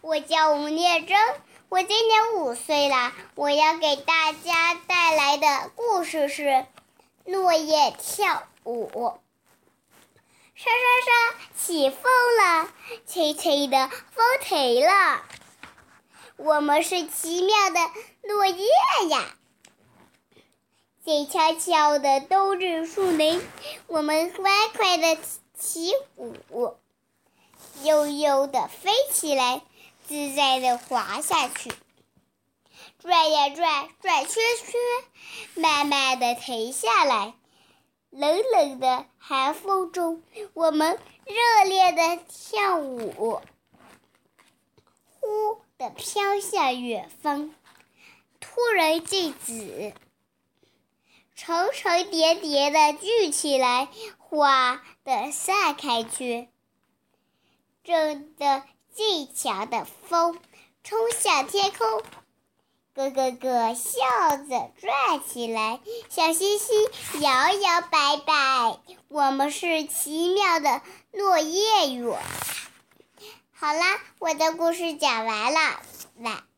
我叫吴念真，我今年五岁了。我要给大家带来的故事是《落叶跳舞》。沙沙沙，起风了，吹吹的风停了。我们是奇妙的落叶呀，静悄悄的冬日树林，我们欢快的起舞，悠悠的飞起来。自在的滑下去，转呀转，转圈圈，慢慢的停下来。冷冷的寒风中，我们热烈的跳舞。忽的飘向远方，突然静止，层层叠叠的聚起来，哗的散开去，真的。最强的风冲向天空，咯咯咯笑着转起来，小星星摇摇摆摆。我们是奇妙的落叶雨。好啦，我的故事讲完了，晚。